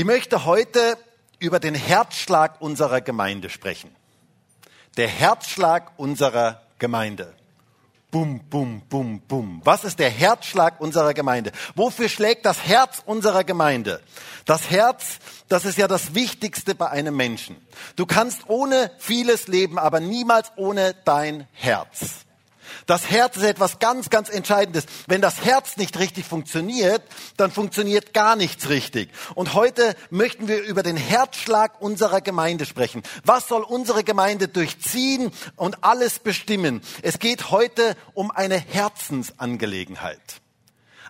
Ich möchte heute über den Herzschlag unserer Gemeinde sprechen. Der Herzschlag unserer Gemeinde. Bum, bum, bum, bum. Was ist der Herzschlag unserer Gemeinde? Wofür schlägt das Herz unserer Gemeinde? Das Herz, das ist ja das Wichtigste bei einem Menschen. Du kannst ohne vieles leben, aber niemals ohne dein Herz. Das Herz ist etwas ganz, ganz Entscheidendes. Wenn das Herz nicht richtig funktioniert, dann funktioniert gar nichts richtig. Und heute möchten wir über den Herzschlag unserer Gemeinde sprechen. Was soll unsere Gemeinde durchziehen und alles bestimmen? Es geht heute um eine Herzensangelegenheit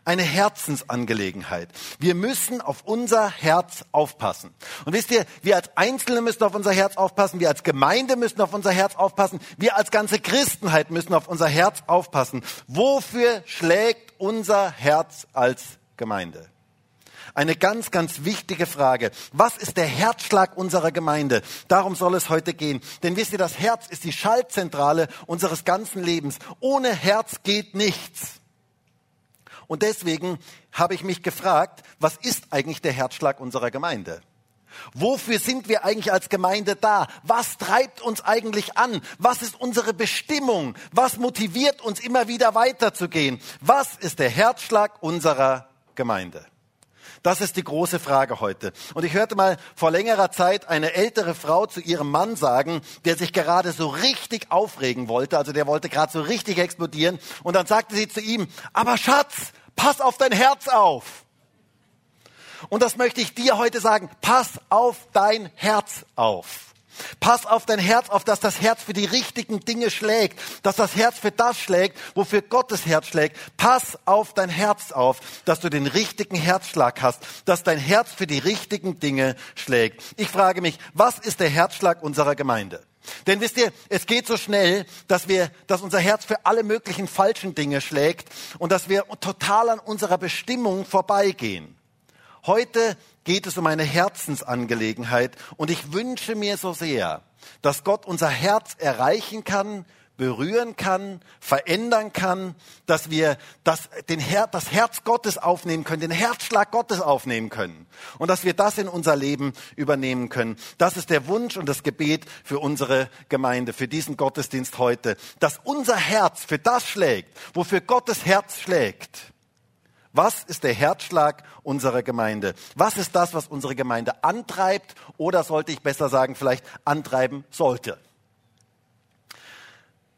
eine Herzensangelegenheit. Wir müssen auf unser Herz aufpassen. Und wisst ihr, wir als Einzelne müssen auf unser Herz aufpassen, wir als Gemeinde müssen auf unser Herz aufpassen, wir als ganze Christenheit müssen auf unser Herz aufpassen. Wofür schlägt unser Herz als Gemeinde? Eine ganz, ganz wichtige Frage. Was ist der Herzschlag unserer Gemeinde? Darum soll es heute gehen. Denn wisst ihr, das Herz ist die Schaltzentrale unseres ganzen Lebens. Ohne Herz geht nichts. Und deswegen habe ich mich gefragt, was ist eigentlich der Herzschlag unserer Gemeinde? Wofür sind wir eigentlich als Gemeinde da? Was treibt uns eigentlich an? Was ist unsere Bestimmung? Was motiviert uns immer wieder weiterzugehen? Was ist der Herzschlag unserer Gemeinde? Das ist die große Frage heute. Und ich hörte mal vor längerer Zeit eine ältere Frau zu ihrem Mann sagen, der sich gerade so richtig aufregen wollte, also der wollte gerade so richtig explodieren. Und dann sagte sie zu ihm, aber Schatz, Pass auf dein Herz auf. Und das möchte ich dir heute sagen. Pass auf dein Herz auf. Pass auf dein Herz auf, dass das Herz für die richtigen Dinge schlägt, dass das Herz für das schlägt, wofür Gottes Herz schlägt. Pass auf dein Herz auf, dass du den richtigen Herzschlag hast, dass dein Herz für die richtigen Dinge schlägt. Ich frage mich, was ist der Herzschlag unserer Gemeinde? Denn wisst ihr, es geht so schnell, dass wir, dass unser Herz für alle möglichen falschen Dinge schlägt und dass wir total an unserer Bestimmung vorbeigehen. Heute geht es um eine Herzensangelegenheit und ich wünsche mir so sehr, dass Gott unser Herz erreichen kann, berühren kann, verändern kann, dass wir das, den Her das Herz Gottes aufnehmen können, den Herzschlag Gottes aufnehmen können und dass wir das in unser Leben übernehmen können. Das ist der Wunsch und das Gebet für unsere Gemeinde, für diesen Gottesdienst heute, dass unser Herz für das schlägt, wofür Gottes Herz schlägt. Was ist der Herzschlag unserer Gemeinde? Was ist das, was unsere Gemeinde antreibt oder sollte ich besser sagen, vielleicht antreiben sollte?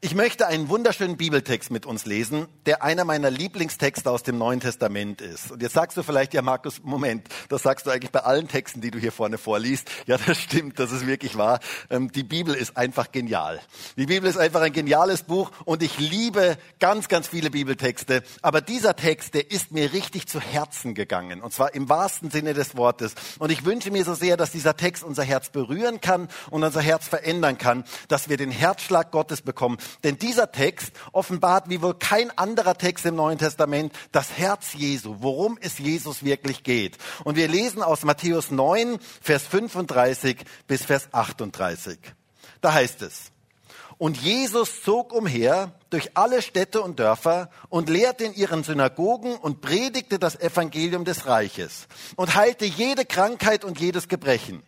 Ich möchte einen wunderschönen Bibeltext mit uns lesen, der einer meiner Lieblingstexte aus dem Neuen Testament ist. Und jetzt sagst du vielleicht, ja Markus, Moment, das sagst du eigentlich bei allen Texten, die du hier vorne vorliest. Ja, das stimmt, das ist wirklich wahr. Ähm, die Bibel ist einfach genial. Die Bibel ist einfach ein geniales Buch und ich liebe ganz, ganz viele Bibeltexte. Aber dieser Text, der ist mir richtig zu Herzen gegangen. Und zwar im wahrsten Sinne des Wortes. Und ich wünsche mir so sehr, dass dieser Text unser Herz berühren kann und unser Herz verändern kann, dass wir den Herzschlag Gottes bekommen denn dieser Text offenbart wie wohl kein anderer Text im Neuen Testament das Herz Jesu, worum es Jesus wirklich geht. Und wir lesen aus Matthäus 9, Vers 35 bis Vers 38. Da heißt es, und Jesus zog umher durch alle Städte und Dörfer und lehrte in ihren Synagogen und predigte das Evangelium des Reiches und heilte jede Krankheit und jedes Gebrechen.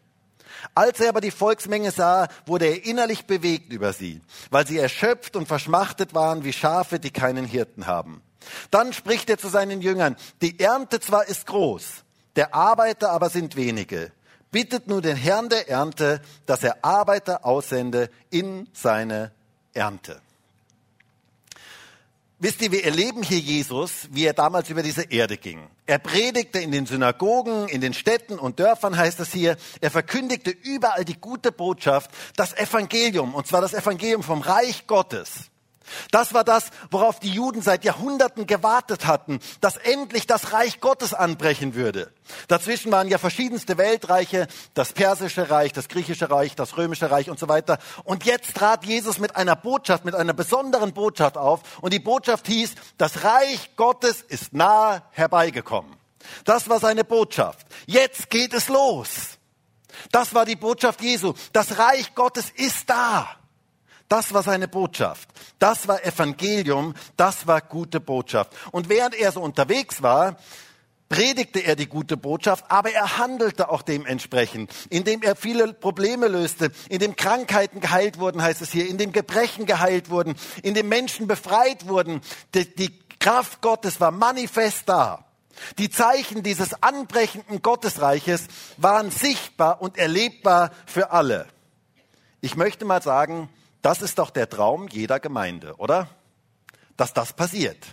Als er aber die Volksmenge sah, wurde er innerlich bewegt über sie, weil sie erschöpft und verschmachtet waren wie Schafe, die keinen Hirten haben. Dann spricht er zu seinen Jüngern, die Ernte zwar ist groß, der Arbeiter aber sind wenige. Bittet nur den Herrn der Ernte, dass er Arbeiter aussende in seine Ernte. Wisst ihr, wir erleben hier Jesus, wie er damals über diese Erde ging. Er predigte in den Synagogen, in den Städten und Dörfern heißt es hier. Er verkündigte überall die gute Botschaft, das Evangelium, und zwar das Evangelium vom Reich Gottes. Das war das, worauf die Juden seit Jahrhunderten gewartet hatten, dass endlich das Reich Gottes anbrechen würde. Dazwischen waren ja verschiedenste Weltreiche, das persische Reich, das griechische Reich, das römische Reich und so weiter. Und jetzt trat Jesus mit einer Botschaft, mit einer besonderen Botschaft auf. Und die Botschaft hieß, das Reich Gottes ist nahe herbeigekommen. Das war seine Botschaft. Jetzt geht es los. Das war die Botschaft Jesu. Das Reich Gottes ist da. Das war seine Botschaft. Das war Evangelium. Das war gute Botschaft. Und während er so unterwegs war, predigte er die gute Botschaft, aber er handelte auch dementsprechend, indem er viele Probleme löste, indem Krankheiten geheilt wurden, heißt es hier, indem Gebrechen geheilt wurden, indem Menschen befreit wurden. Die, die Kraft Gottes war manifest da. Die Zeichen dieses anbrechenden Gottesreiches waren sichtbar und erlebbar für alle. Ich möchte mal sagen, das ist doch der Traum jeder Gemeinde, oder? Dass das passiert.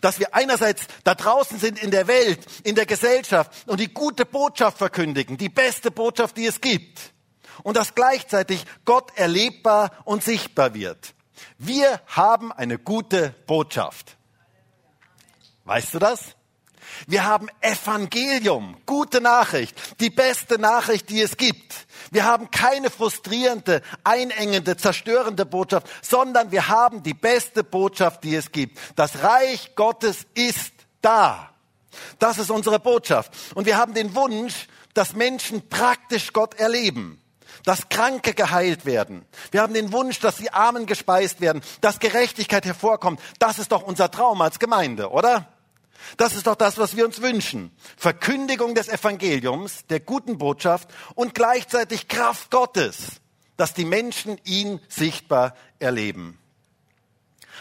Dass wir einerseits da draußen sind in der Welt, in der Gesellschaft und die gute Botschaft verkündigen, die beste Botschaft, die es gibt. Und dass gleichzeitig Gott erlebbar und sichtbar wird. Wir haben eine gute Botschaft. Weißt du das? Wir haben Evangelium, gute Nachricht, die beste Nachricht, die es gibt. Wir haben keine frustrierende, einengende, zerstörende Botschaft, sondern wir haben die beste Botschaft, die es gibt. Das Reich Gottes ist da. Das ist unsere Botschaft. Und wir haben den Wunsch, dass Menschen praktisch Gott erleben dass Kranke geheilt werden. Wir haben den Wunsch, dass die Armen gespeist werden, dass Gerechtigkeit hervorkommt. Das ist doch unser Traum als Gemeinde, oder? Das ist doch das, was wir uns wünschen. Verkündigung des Evangeliums, der guten Botschaft und gleichzeitig Kraft Gottes, dass die Menschen ihn sichtbar erleben.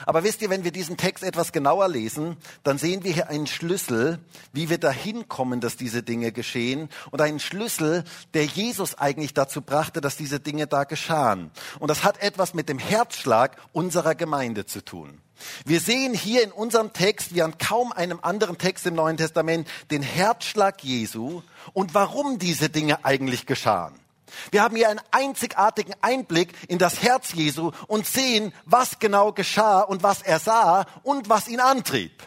Aber wisst ihr, wenn wir diesen Text etwas genauer lesen, dann sehen wir hier einen Schlüssel, wie wir dahin kommen, dass diese Dinge geschehen und einen Schlüssel, der Jesus eigentlich dazu brachte, dass diese Dinge da geschahen. Und das hat etwas mit dem Herzschlag unserer Gemeinde zu tun. Wir sehen hier in unserem Text, wie an kaum einem anderen Text im Neuen Testament, den Herzschlag Jesu und warum diese Dinge eigentlich geschahen. Wir haben hier einen einzigartigen Einblick in das Herz Jesu und sehen, was genau geschah und was er sah und was ihn antrieb.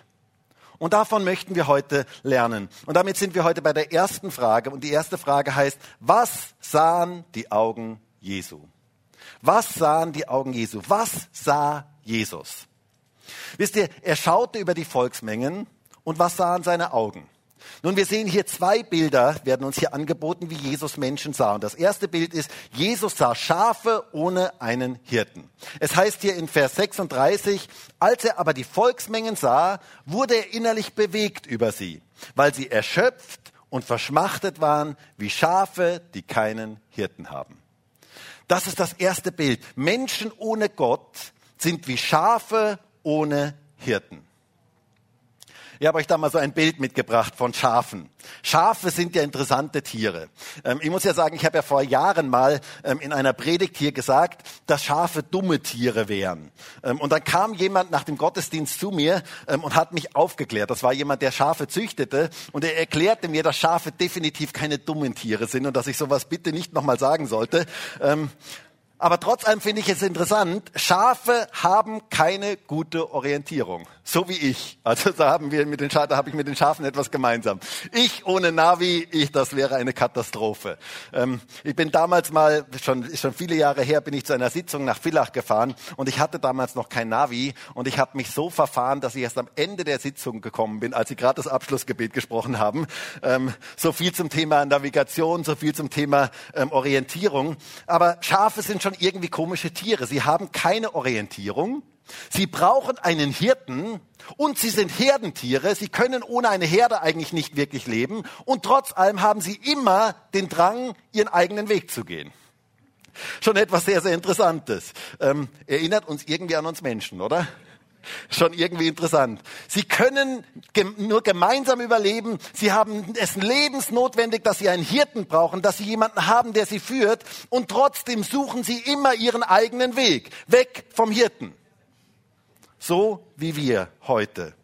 Und davon möchten wir heute lernen. Und damit sind wir heute bei der ersten Frage. Und die erste Frage heißt, was sahen die Augen Jesu? Was sahen die Augen Jesu? Was sah Jesus? Wisst ihr, er schaute über die Volksmengen und was sahen seine Augen? Nun, wir sehen hier zwei Bilder, werden uns hier angeboten, wie Jesus Menschen sah. Und das erste Bild ist, Jesus sah Schafe ohne einen Hirten. Es heißt hier in Vers 36, als er aber die Volksmengen sah, wurde er innerlich bewegt über sie, weil sie erschöpft und verschmachtet waren wie Schafe, die keinen Hirten haben. Das ist das erste Bild. Menschen ohne Gott sind wie Schafe ohne Hirten. Ich habe euch da mal so ein Bild mitgebracht von Schafen. Schafe sind ja interessante Tiere. Ähm, ich muss ja sagen, ich habe ja vor Jahren mal ähm, in einer Predigt hier gesagt, dass Schafe dumme Tiere wären. Ähm, und dann kam jemand nach dem Gottesdienst zu mir und hat mich aufgeklärt. Das war jemand, der Schafe züchtete und er erklärte mir, dass Schafe definitiv keine dummen Tiere sind und dass ich sowas bitte nicht nochmal sagen sollte. Aber trotz allem finde ich es interessant, Schafe haben keine gute Orientierung, so wie ich. Also da haben wir mit den Schafen, da habe ich mit den Schafen etwas gemeinsam. Ich ohne Navi, ich, das wäre eine Katastrophe. Ähm, ich bin damals mal, schon, schon viele Jahre her, bin ich zu einer Sitzung nach Villach gefahren und ich hatte damals noch kein Navi und ich habe mich so verfahren, dass ich erst am Ende der Sitzung gekommen bin, als sie gerade das Abschlussgebet gesprochen haben. Ähm, so viel zum Thema Navigation, so viel zum Thema ähm, Orientierung. Aber Schafe sind schon irgendwie komische Tiere. Sie haben keine Orientierung. Sie brauchen einen Hirten und sie sind Herdentiere. Sie können ohne eine Herde eigentlich nicht wirklich leben. Und trotz allem haben sie immer den Drang, ihren eigenen Weg zu gehen. Schon etwas sehr, sehr Interessantes. Ähm, erinnert uns irgendwie an uns Menschen, oder? Schon irgendwie interessant. Sie können nur gemeinsam überleben. Sie haben es lebensnotwendig, dass sie einen Hirten brauchen, dass sie jemanden haben, der sie führt. Und trotzdem suchen sie immer ihren eigenen Weg. Weg vom Hirten. So wie wir heute.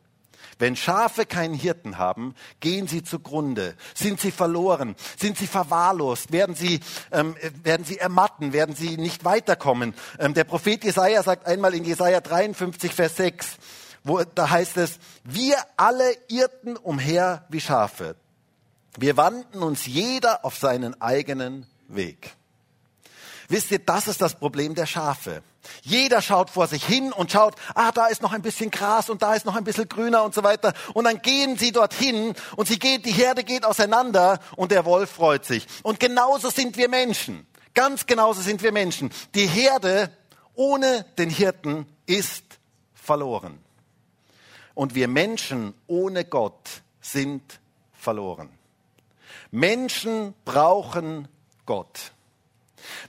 Wenn Schafe keinen Hirten haben, gehen sie zugrunde, sind sie verloren, sind sie verwahrlost, werden sie, ähm, werden sie ermatten, werden sie nicht weiterkommen. Ähm, der Prophet Jesaja sagt einmal in Jesaja 53, Vers 6, wo, da heißt es, wir alle irrten umher wie Schafe. Wir wandten uns jeder auf seinen eigenen Weg. Wisst ihr, das ist das Problem der Schafe. Jeder schaut vor sich hin und schaut, ah, da ist noch ein bisschen Gras und da ist noch ein bisschen grüner und so weiter. Und dann gehen sie dorthin und sie geht, die Herde geht auseinander und der Wolf freut sich. Und genauso sind wir Menschen. Ganz genauso sind wir Menschen. Die Herde ohne den Hirten ist verloren. Und wir Menschen ohne Gott sind verloren. Menschen brauchen Gott.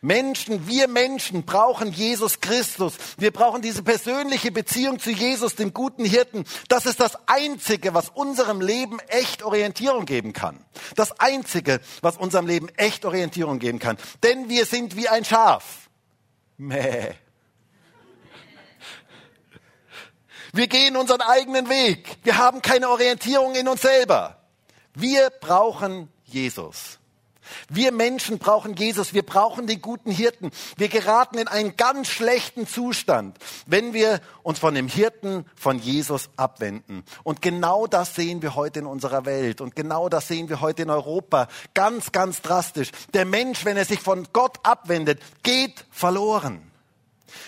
Menschen, wir Menschen brauchen Jesus Christus. Wir brauchen diese persönliche Beziehung zu Jesus, dem guten Hirten. Das ist das Einzige, was unserem Leben echt Orientierung geben kann. Das Einzige, was unserem Leben echt Orientierung geben kann. Denn wir sind wie ein Schaf. Mäh. Wir gehen unseren eigenen Weg. Wir haben keine Orientierung in uns selber. Wir brauchen Jesus. Wir Menschen brauchen Jesus, wir brauchen den guten Hirten. Wir geraten in einen ganz schlechten Zustand, wenn wir uns von dem Hirten, von Jesus abwenden. Und genau das sehen wir heute in unserer Welt und genau das sehen wir heute in Europa. Ganz, ganz drastisch. Der Mensch, wenn er sich von Gott abwendet, geht verloren.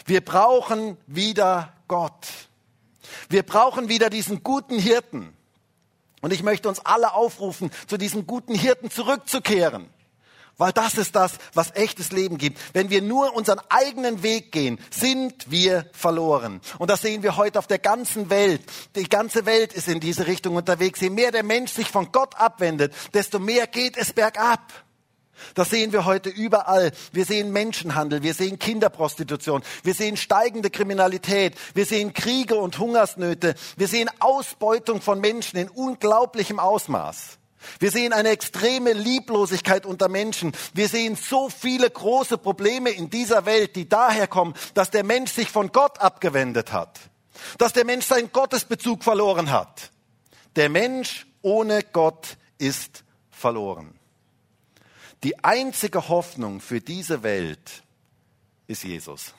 Wir brauchen wieder Gott. Wir brauchen wieder diesen guten Hirten. Und ich möchte uns alle aufrufen, zu diesem guten Hirten zurückzukehren. Weil das ist das, was echtes Leben gibt. Wenn wir nur unseren eigenen Weg gehen, sind wir verloren. Und das sehen wir heute auf der ganzen Welt. Die ganze Welt ist in diese Richtung unterwegs. Je mehr der Mensch sich von Gott abwendet, desto mehr geht es bergab. Das sehen wir heute überall. Wir sehen Menschenhandel, wir sehen Kinderprostitution, wir sehen steigende Kriminalität, wir sehen Kriege und Hungersnöte, wir sehen Ausbeutung von Menschen in unglaublichem Ausmaß. Wir sehen eine extreme Lieblosigkeit unter Menschen. Wir sehen so viele große Probleme in dieser Welt, die daher kommen, dass der Mensch sich von Gott abgewendet hat, dass der Mensch seinen Gottesbezug verloren hat. Der Mensch ohne Gott ist verloren. Die einzige Hoffnung für diese Welt ist Jesus.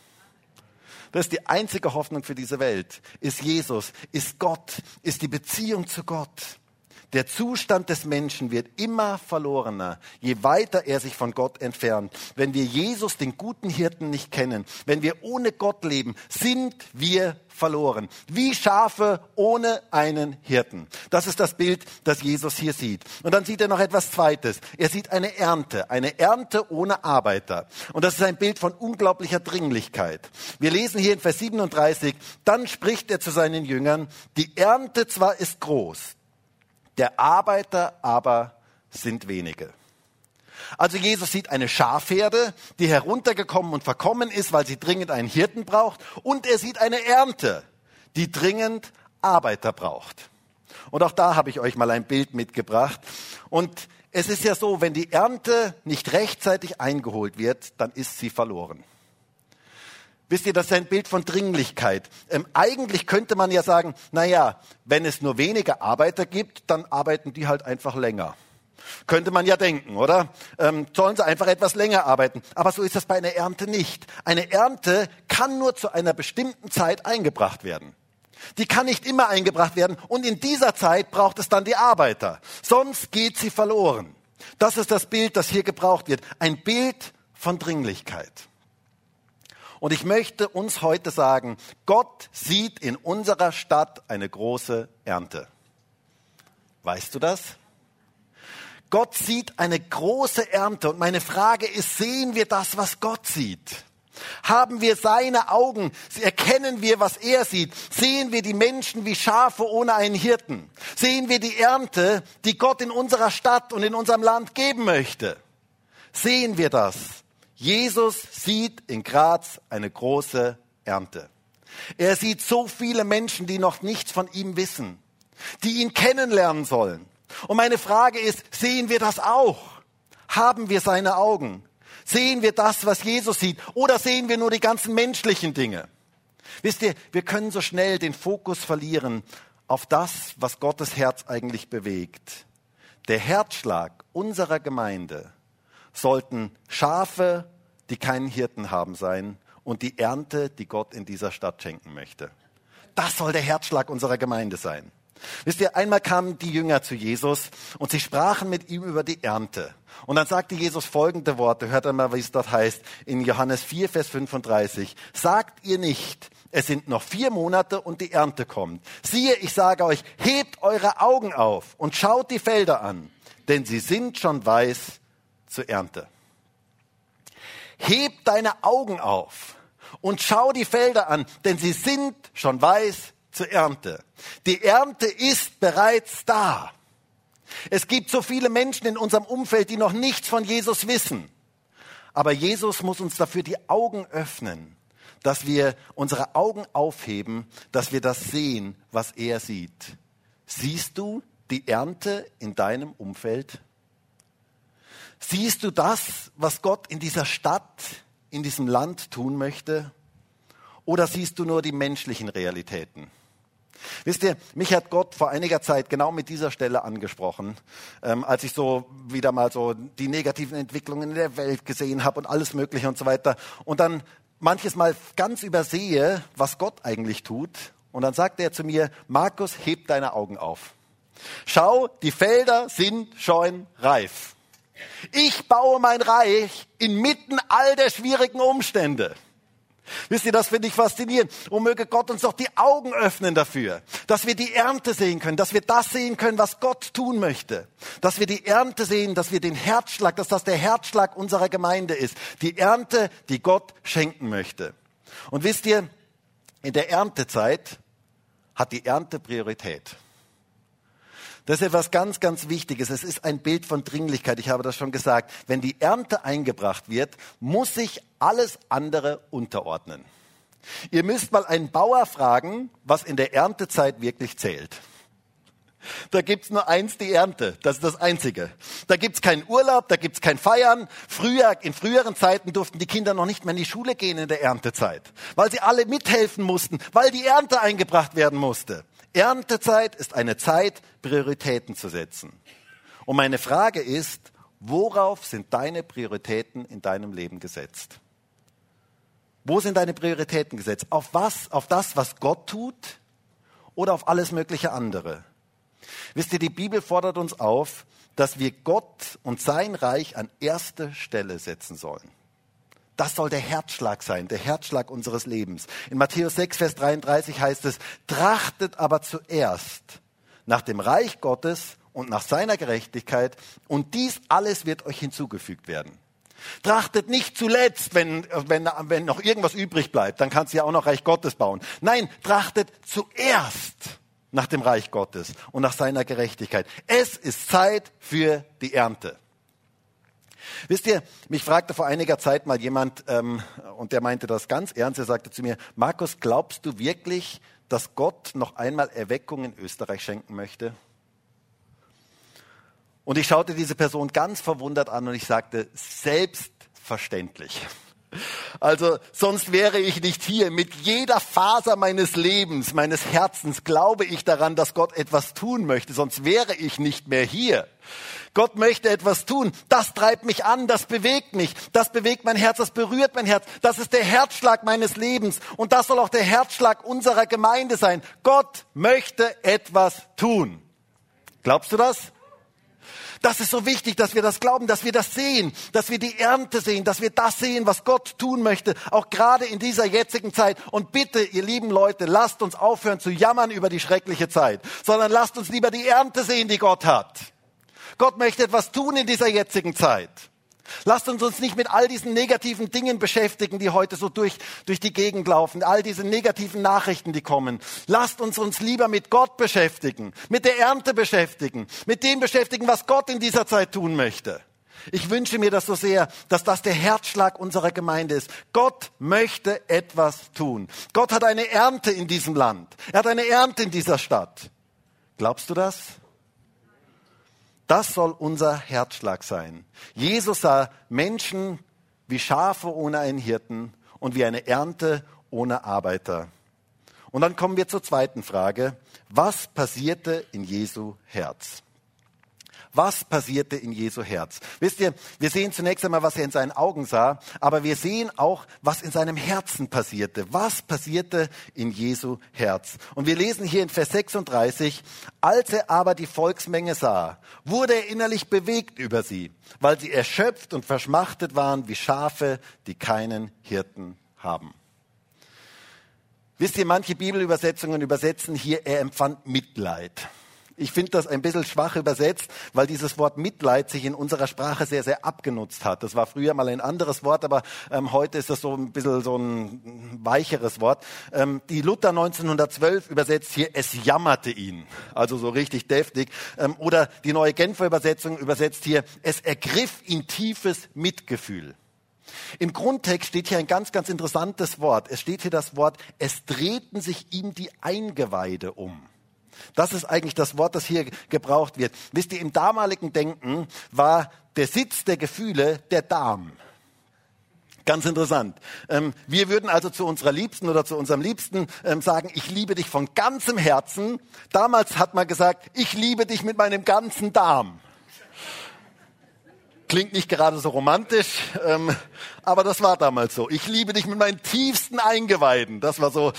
Das ist die einzige Hoffnung für diese Welt. Ist Jesus, ist Gott, ist die Beziehung zu Gott. Der Zustand des Menschen wird immer verlorener, je weiter er sich von Gott entfernt. Wenn wir Jesus, den guten Hirten, nicht kennen, wenn wir ohne Gott leben, sind wir verloren. Wie Schafe ohne einen Hirten. Das ist das Bild, das Jesus hier sieht. Und dann sieht er noch etwas Zweites. Er sieht eine Ernte, eine Ernte ohne Arbeiter. Und das ist ein Bild von unglaublicher Dringlichkeit. Wir lesen hier in Vers 37, dann spricht er zu seinen Jüngern, die Ernte zwar ist groß, der Arbeiter aber sind wenige. Also Jesus sieht eine Schafherde, die heruntergekommen und verkommen ist, weil sie dringend einen Hirten braucht. Und er sieht eine Ernte, die dringend Arbeiter braucht. Und auch da habe ich euch mal ein Bild mitgebracht. Und es ist ja so, wenn die Ernte nicht rechtzeitig eingeholt wird, dann ist sie verloren. Wisst ihr, das ist ein Bild von Dringlichkeit. Ähm, eigentlich könnte man ja sagen, na ja, wenn es nur wenige Arbeiter gibt, dann arbeiten die halt einfach länger. Könnte man ja denken, oder? Ähm, sollen sie einfach etwas länger arbeiten. Aber so ist das bei einer Ernte nicht. Eine Ernte kann nur zu einer bestimmten Zeit eingebracht werden. Die kann nicht immer eingebracht werden und in dieser Zeit braucht es dann die Arbeiter. Sonst geht sie verloren. Das ist das Bild, das hier gebraucht wird. Ein Bild von Dringlichkeit. Und ich möchte uns heute sagen, Gott sieht in unserer Stadt eine große Ernte. Weißt du das? Gott sieht eine große Ernte. Und meine Frage ist, sehen wir das, was Gott sieht? Haben wir seine Augen? Erkennen wir, was er sieht? Sehen wir die Menschen wie Schafe ohne einen Hirten? Sehen wir die Ernte, die Gott in unserer Stadt und in unserem Land geben möchte? Sehen wir das? Jesus sieht in Graz eine große Ernte. Er sieht so viele Menschen, die noch nichts von ihm wissen, die ihn kennenlernen sollen. Und meine Frage ist, sehen wir das auch? Haben wir seine Augen? Sehen wir das, was Jesus sieht? Oder sehen wir nur die ganzen menschlichen Dinge? Wisst ihr, wir können so schnell den Fokus verlieren auf das, was Gottes Herz eigentlich bewegt. Der Herzschlag unserer Gemeinde sollten Schafe, die keinen Hirten haben, sein und die Ernte, die Gott in dieser Stadt schenken möchte. Das soll der Herzschlag unserer Gemeinde sein. Wisst ihr, einmal kamen die Jünger zu Jesus und sie sprachen mit ihm über die Ernte. Und dann sagte Jesus folgende Worte, hört einmal, wie es dort heißt, in Johannes 4, Vers 35. Sagt ihr nicht, es sind noch vier Monate und die Ernte kommt. Siehe, ich sage euch, hebt eure Augen auf und schaut die Felder an, denn sie sind schon weiß zur Ernte. Heb deine Augen auf und schau die Felder an, denn sie sind schon weiß zur Ernte. Die Ernte ist bereits da. Es gibt so viele Menschen in unserem Umfeld, die noch nichts von Jesus wissen. Aber Jesus muss uns dafür die Augen öffnen, dass wir unsere Augen aufheben, dass wir das sehen, was er sieht. Siehst du die Ernte in deinem Umfeld? Siehst du das, was Gott in dieser Stadt, in diesem Land tun möchte? Oder siehst du nur die menschlichen Realitäten? Wisst ihr, mich hat Gott vor einiger Zeit genau mit dieser Stelle angesprochen, ähm, als ich so wieder mal so die negativen Entwicklungen in der Welt gesehen habe und alles Mögliche und so weiter. Und dann manches Mal ganz übersehe, was Gott eigentlich tut. Und dann sagte er zu mir, Markus, heb deine Augen auf. Schau, die Felder sind schon reif. Ich baue mein Reich inmitten all der schwierigen Umstände. Wisst ihr, das finde ich faszinierend. Und möge Gott uns doch die Augen öffnen dafür, dass wir die Ernte sehen können, dass wir das sehen können, was Gott tun möchte. Dass wir die Ernte sehen, dass wir den Herzschlag, dass das der Herzschlag unserer Gemeinde ist. Die Ernte, die Gott schenken möchte. Und wisst ihr, in der Erntezeit hat die Ernte Priorität. Das ist etwas ganz, ganz Wichtiges. Es ist ein Bild von Dringlichkeit. Ich habe das schon gesagt. Wenn die Ernte eingebracht wird, muss sich alles andere unterordnen. Ihr müsst mal einen Bauer fragen, was in der Erntezeit wirklich zählt. Da gibt's nur eins, die Ernte. Das ist das Einzige. Da gibt's keinen Urlaub, da gibt's kein Feiern. Früher, in früheren Zeiten durften die Kinder noch nicht mehr in die Schule gehen in der Erntezeit, weil sie alle mithelfen mussten, weil die Ernte eingebracht werden musste. Erntezeit ist eine Zeit, Prioritäten zu setzen. Und meine Frage ist, worauf sind deine Prioritäten in deinem Leben gesetzt? Wo sind deine Prioritäten gesetzt? Auf was? Auf das, was Gott tut oder auf alles mögliche andere? Wisst ihr, die Bibel fordert uns auf, dass wir Gott und sein Reich an erste Stelle setzen sollen. Das soll der Herzschlag sein, der Herzschlag unseres Lebens. In Matthäus 6, Vers 33 heißt es, trachtet aber zuerst nach dem Reich Gottes und nach seiner Gerechtigkeit und dies alles wird euch hinzugefügt werden. Trachtet nicht zuletzt, wenn, wenn, wenn noch irgendwas übrig bleibt, dann kannst du ja auch noch Reich Gottes bauen. Nein, trachtet zuerst nach dem Reich Gottes und nach seiner Gerechtigkeit. Es ist Zeit für die Ernte. Wisst ihr, mich fragte vor einiger Zeit mal jemand, ähm, und der meinte das ganz ernst, er sagte zu mir, Markus, glaubst du wirklich, dass Gott noch einmal Erweckung in Österreich schenken möchte? Und ich schaute diese Person ganz verwundert an und ich sagte, selbstverständlich. Also sonst wäre ich nicht hier. Mit jeder Faser meines Lebens, meines Herzens glaube ich daran, dass Gott etwas tun möchte. Sonst wäre ich nicht mehr hier. Gott möchte etwas tun. Das treibt mich an, das bewegt mich, das bewegt mein Herz, das berührt mein Herz. Das ist der Herzschlag meines Lebens und das soll auch der Herzschlag unserer Gemeinde sein. Gott möchte etwas tun. Glaubst du das? Das ist so wichtig, dass wir das glauben, dass wir das sehen, dass wir die Ernte sehen, dass wir das sehen, was Gott tun möchte, auch gerade in dieser jetzigen Zeit. Und bitte, ihr lieben Leute, lasst uns aufhören zu jammern über die schreckliche Zeit, sondern lasst uns lieber die Ernte sehen, die Gott hat. Gott möchte etwas tun in dieser jetzigen Zeit. Lasst uns uns nicht mit all diesen negativen Dingen beschäftigen, die heute so durch, durch die Gegend laufen, all diese negativen Nachrichten, die kommen. Lasst uns uns lieber mit Gott beschäftigen, mit der Ernte beschäftigen, mit dem beschäftigen, was Gott in dieser Zeit tun möchte. Ich wünsche mir das so sehr, dass das der Herzschlag unserer Gemeinde ist. Gott möchte etwas tun. Gott hat eine Ernte in diesem Land. Er hat eine Ernte in dieser Stadt. Glaubst du das? Das soll unser Herzschlag sein. Jesus sah Menschen wie Schafe ohne einen Hirten und wie eine Ernte ohne Arbeiter. Und dann kommen wir zur zweiten Frage. Was passierte in Jesu Herz? Was passierte in Jesu Herz? Wisst ihr, wir sehen zunächst einmal, was er in seinen Augen sah, aber wir sehen auch, was in seinem Herzen passierte. Was passierte in Jesu Herz? Und wir lesen hier in Vers 36, als er aber die Volksmenge sah, wurde er innerlich bewegt über sie, weil sie erschöpft und verschmachtet waren wie Schafe, die keinen Hirten haben. Wisst ihr, manche Bibelübersetzungen übersetzen hier, er empfand Mitleid. Ich finde das ein bisschen schwach übersetzt, weil dieses Wort Mitleid sich in unserer Sprache sehr, sehr abgenutzt hat. Das war früher mal ein anderes Wort, aber ähm, heute ist das so ein bisschen so ein weicheres Wort. Ähm, die Luther 1912 übersetzt hier, es jammerte ihn. Also so richtig deftig. Ähm, oder die neue Genfer Übersetzung übersetzt hier, es ergriff ihn tiefes Mitgefühl. Im Grundtext steht hier ein ganz, ganz interessantes Wort. Es steht hier das Wort, es drehten sich ihm die Eingeweide um. Das ist eigentlich das Wort, das hier gebraucht wird. Wisst ihr, im damaligen Denken war der Sitz der Gefühle der Darm. Ganz interessant. Ähm, wir würden also zu unserer Liebsten oder zu unserem Liebsten ähm, sagen, ich liebe dich von ganzem Herzen. Damals hat man gesagt, ich liebe dich mit meinem ganzen Darm. Klingt nicht gerade so romantisch, ähm, aber das war damals so. Ich liebe dich mit meinen tiefsten Eingeweiden. Das war so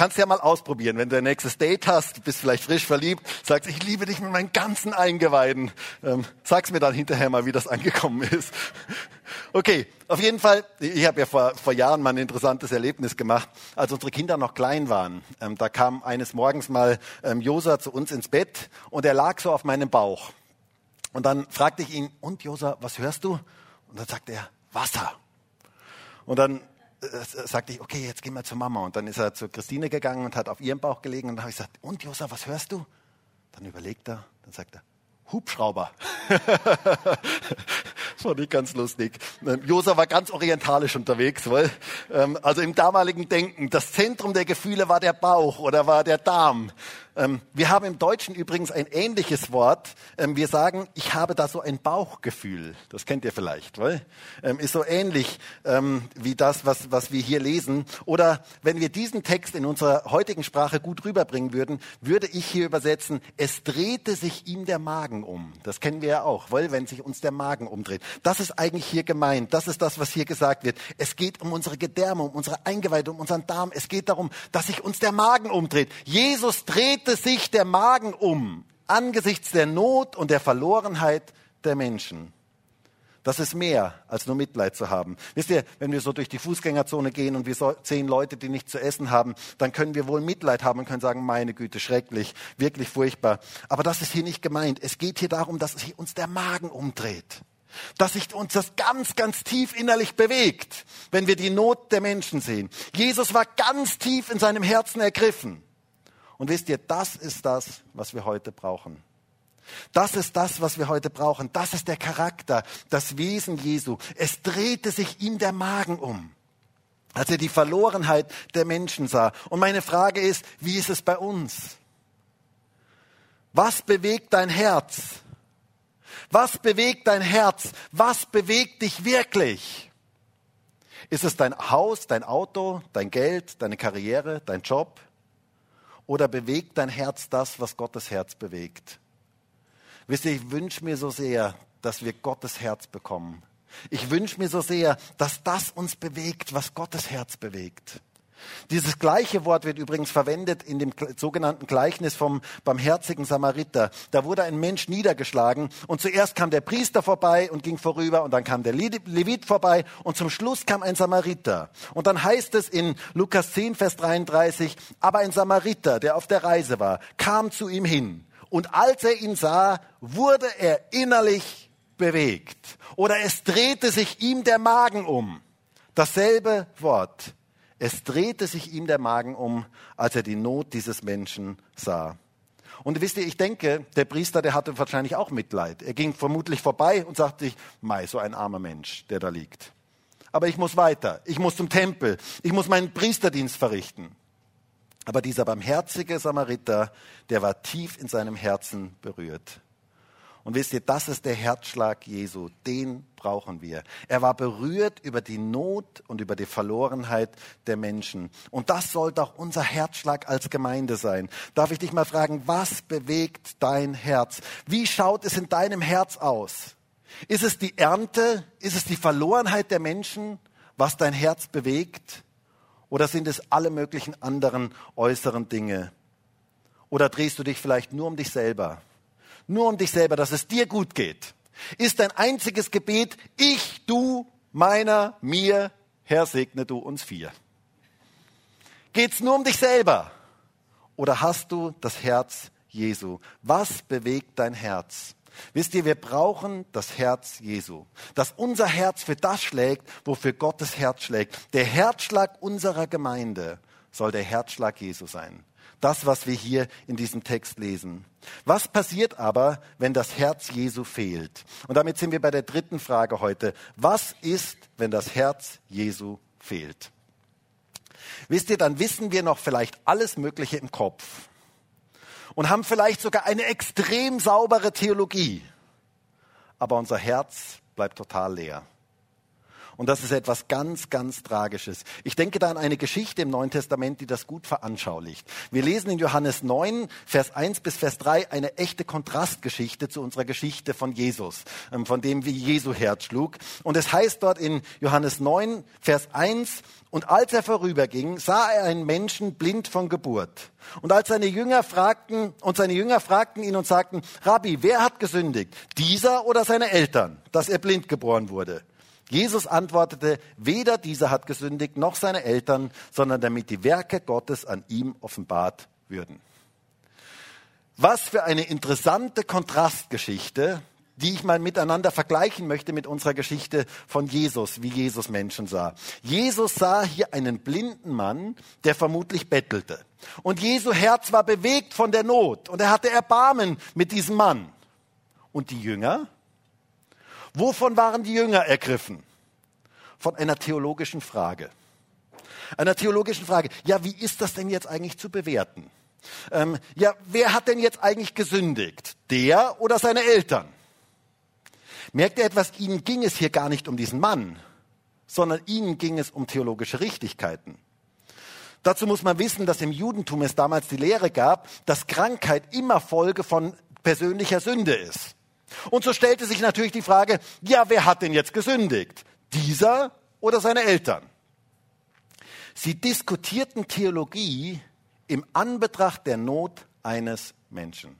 Kannst ja mal ausprobieren, wenn du ein nächstes Date hast, bist vielleicht frisch verliebt, sagst, ich liebe dich mit meinen ganzen Eingeweiden. Ähm, sag's mir dann hinterher mal, wie das angekommen ist. Okay, auf jeden Fall, ich habe ja vor, vor Jahren mal ein interessantes Erlebnis gemacht, als unsere Kinder noch klein waren. Ähm, da kam eines Morgens mal ähm, Josa zu uns ins Bett und er lag so auf meinem Bauch. Und dann fragte ich ihn, und Josa, was hörst du? Und dann sagte er, Wasser. Und dann sagte ich, okay, jetzt gehen wir zur Mama. Und dann ist er zu Christine gegangen und hat auf ihrem Bauch gelegen. Und dann habe ich gesagt, und Josa, was hörst du? Dann überlegt er, dann sagt er, Hubschrauber. das fand ich ganz lustig. Ähm, Josa war ganz orientalisch unterwegs, weil, ähm, also im damaligen Denken, das Zentrum der Gefühle war der Bauch oder war der Darm. Ähm, wir haben im Deutschen übrigens ein ähnliches Wort. Ähm, wir sagen, ich habe da so ein Bauchgefühl. Das kennt ihr vielleicht, weil ähm, ist so ähnlich wie das, was, was wir hier lesen. Oder wenn wir diesen Text in unserer heutigen Sprache gut rüberbringen würden, würde ich hier übersetzen, es drehte sich ihm der Magen um. Das kennen wir ja auch, weil wenn sich uns der Magen umdreht. Das ist eigentlich hier gemeint. Das ist das, was hier gesagt wird. Es geht um unsere Gedärme, um unsere Eingeweide, um unseren Darm. Es geht darum, dass sich uns der Magen umdreht. Jesus drehte drehte sich der Magen um angesichts der Not und der Verlorenheit der Menschen. Das ist mehr als nur Mitleid zu haben. Wisst ihr, wenn wir so durch die Fußgängerzone gehen und wir sehen Leute, die nichts zu essen haben, dann können wir wohl Mitleid haben und können sagen, meine Güte, schrecklich, wirklich furchtbar. Aber das ist hier nicht gemeint. Es geht hier darum, dass sich uns der Magen umdreht. Dass sich uns das ganz, ganz tief innerlich bewegt, wenn wir die Not der Menschen sehen. Jesus war ganz tief in seinem Herzen ergriffen. Und wisst ihr, das ist das, was wir heute brauchen. Das ist das, was wir heute brauchen. Das ist der Charakter, das Wesen Jesu. Es drehte sich ihm der Magen um, als er die Verlorenheit der Menschen sah. Und meine Frage ist, wie ist es bei uns? Was bewegt dein Herz? Was bewegt dein Herz? Was bewegt dich wirklich? Ist es dein Haus, dein Auto, dein Geld, deine Karriere, dein Job? Oder bewegt dein Herz das, was Gottes Herz bewegt? Wisst ihr, ich wünsche mir so sehr, dass wir Gottes Herz bekommen. Ich wünsche mir so sehr, dass das uns bewegt, was Gottes Herz bewegt. Dieses gleiche Wort wird übrigens verwendet in dem sogenannten Gleichnis vom barmherzigen Samariter. Da wurde ein Mensch niedergeschlagen und zuerst kam der Priester vorbei und ging vorüber und dann kam der Levit vorbei und zum Schluss kam ein Samariter. Und dann heißt es in Lukas 10, Vers 33, aber ein Samariter, der auf der Reise war, kam zu ihm hin und als er ihn sah, wurde er innerlich bewegt oder es drehte sich ihm der Magen um. Dasselbe Wort. Es drehte sich ihm der Magen um, als er die Not dieses Menschen sah. Und wisst ihr, ich denke, der Priester, der hatte wahrscheinlich auch Mitleid. Er ging vermutlich vorbei und sagte sich, Mei, so ein armer Mensch, der da liegt. Aber ich muss weiter. Ich muss zum Tempel. Ich muss meinen Priesterdienst verrichten. Aber dieser barmherzige Samariter, der war tief in seinem Herzen berührt. Und wisst ihr, das ist der Herzschlag Jesu. Den brauchen wir. Er war berührt über die Not und über die Verlorenheit der Menschen. Und das sollte auch unser Herzschlag als Gemeinde sein. Darf ich dich mal fragen, was bewegt dein Herz? Wie schaut es in deinem Herz aus? Ist es die Ernte? Ist es die Verlorenheit der Menschen, was dein Herz bewegt? Oder sind es alle möglichen anderen äußeren Dinge? Oder drehst du dich vielleicht nur um dich selber? Nur um dich selber, dass es dir gut geht, ist dein einziges Gebet, ich, du, meiner, mir, Herr, segne du uns vier. Geht's nur um dich selber? Oder hast du das Herz Jesu. Was bewegt dein Herz? Wisst ihr, wir brauchen das Herz Jesu, dass unser Herz für das schlägt, wofür Gottes Herz schlägt. Der Herzschlag unserer Gemeinde soll der Herzschlag Jesu sein. Das, was wir hier in diesem Text lesen. Was passiert aber, wenn das Herz Jesu fehlt? Und damit sind wir bei der dritten Frage heute. Was ist, wenn das Herz Jesu fehlt? Wisst ihr, dann wissen wir noch vielleicht alles Mögliche im Kopf und haben vielleicht sogar eine extrem saubere Theologie, aber unser Herz bleibt total leer. Und das ist etwas ganz, ganz Tragisches. Ich denke da an eine Geschichte im Neuen Testament, die das gut veranschaulicht. Wir lesen in Johannes 9, Vers 1 bis Vers 3 eine echte Kontrastgeschichte zu unserer Geschichte von Jesus, ähm, von dem, wie Jesu Herz schlug. Und es heißt dort in Johannes 9, Vers 1, und als er vorüberging, sah er einen Menschen blind von Geburt. Und als seine Jünger fragten, und seine Jünger fragten ihn und sagten, Rabbi, wer hat gesündigt? Dieser oder seine Eltern, dass er blind geboren wurde? Jesus antwortete, weder dieser hat gesündigt noch seine Eltern, sondern damit die Werke Gottes an ihm offenbart würden. Was für eine interessante Kontrastgeschichte, die ich mal miteinander vergleichen möchte mit unserer Geschichte von Jesus, wie Jesus Menschen sah. Jesus sah hier einen blinden Mann, der vermutlich bettelte. Und Jesu Herz war bewegt von der Not und er hatte Erbarmen mit diesem Mann. Und die Jünger? Wovon waren die Jünger ergriffen? Von einer theologischen Frage. Einer theologischen Frage. Ja, wie ist das denn jetzt eigentlich zu bewerten? Ähm, ja, wer hat denn jetzt eigentlich gesündigt? Der oder seine Eltern? Merkt ihr etwas? Ihnen ging es hier gar nicht um diesen Mann, sondern ihnen ging es um theologische Richtigkeiten. Dazu muss man wissen, dass im Judentum es damals die Lehre gab, dass Krankheit immer Folge von persönlicher Sünde ist. Und so stellte sich natürlich die Frage, ja, wer hat denn jetzt gesündigt? Dieser oder seine Eltern? Sie diskutierten Theologie im Anbetracht der Not eines Menschen.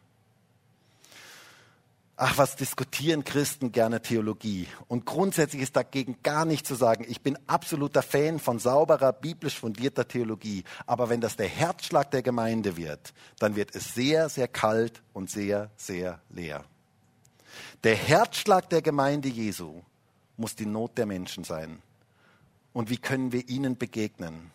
Ach, was diskutieren Christen gerne Theologie? Und grundsätzlich ist dagegen gar nichts zu sagen. Ich bin absoluter Fan von sauberer, biblisch fundierter Theologie. Aber wenn das der Herzschlag der Gemeinde wird, dann wird es sehr, sehr kalt und sehr, sehr leer. Der Herzschlag der Gemeinde Jesu muss die Not der Menschen sein. Und wie können wir ihnen begegnen?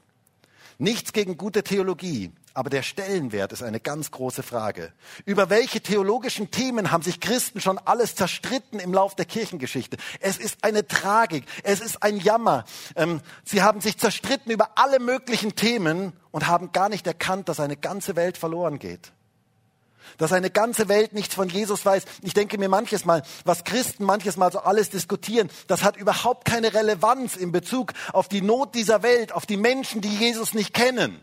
Nichts gegen gute Theologie, aber der Stellenwert ist eine ganz große Frage. Über welche theologischen Themen haben sich Christen schon alles zerstritten im Lauf der Kirchengeschichte? Es ist eine Tragik, es ist ein Jammer. Ähm, sie haben sich zerstritten über alle möglichen Themen und haben gar nicht erkannt, dass eine ganze Welt verloren geht dass eine ganze Welt nichts von Jesus weiß. Ich denke mir manches Mal, was Christen manches Mal so alles diskutieren, das hat überhaupt keine Relevanz in Bezug auf die Not dieser Welt, auf die Menschen, die Jesus nicht kennen.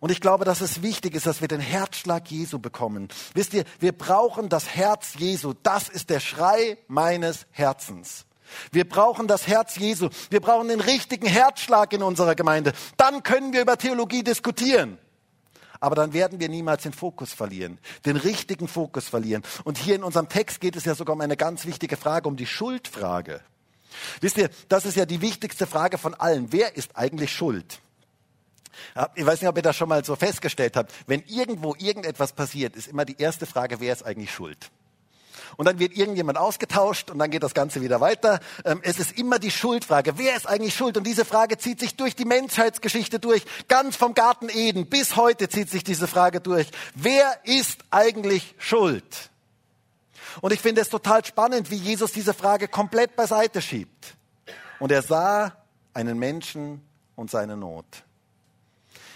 Und ich glaube, dass es wichtig ist, dass wir den Herzschlag Jesu bekommen. Wisst ihr, wir brauchen das Herz Jesu. Das ist der Schrei meines Herzens. Wir brauchen das Herz Jesu. Wir brauchen den richtigen Herzschlag in unserer Gemeinde. Dann können wir über Theologie diskutieren aber dann werden wir niemals den Fokus verlieren, den richtigen Fokus verlieren. Und hier in unserem Text geht es ja sogar um eine ganz wichtige Frage, um die Schuldfrage. Wisst ihr, das ist ja die wichtigste Frage von allen. Wer ist eigentlich schuld? Ich weiß nicht, ob ihr das schon mal so festgestellt habt. Wenn irgendwo irgendetwas passiert, ist immer die erste Frage, wer ist eigentlich schuld? Und dann wird irgendjemand ausgetauscht und dann geht das Ganze wieder weiter. Ähm, es ist immer die Schuldfrage. Wer ist eigentlich schuld? Und diese Frage zieht sich durch die Menschheitsgeschichte durch. Ganz vom Garten Eden bis heute zieht sich diese Frage durch. Wer ist eigentlich schuld? Und ich finde es total spannend, wie Jesus diese Frage komplett beiseite schiebt. Und er sah einen Menschen und seine Not.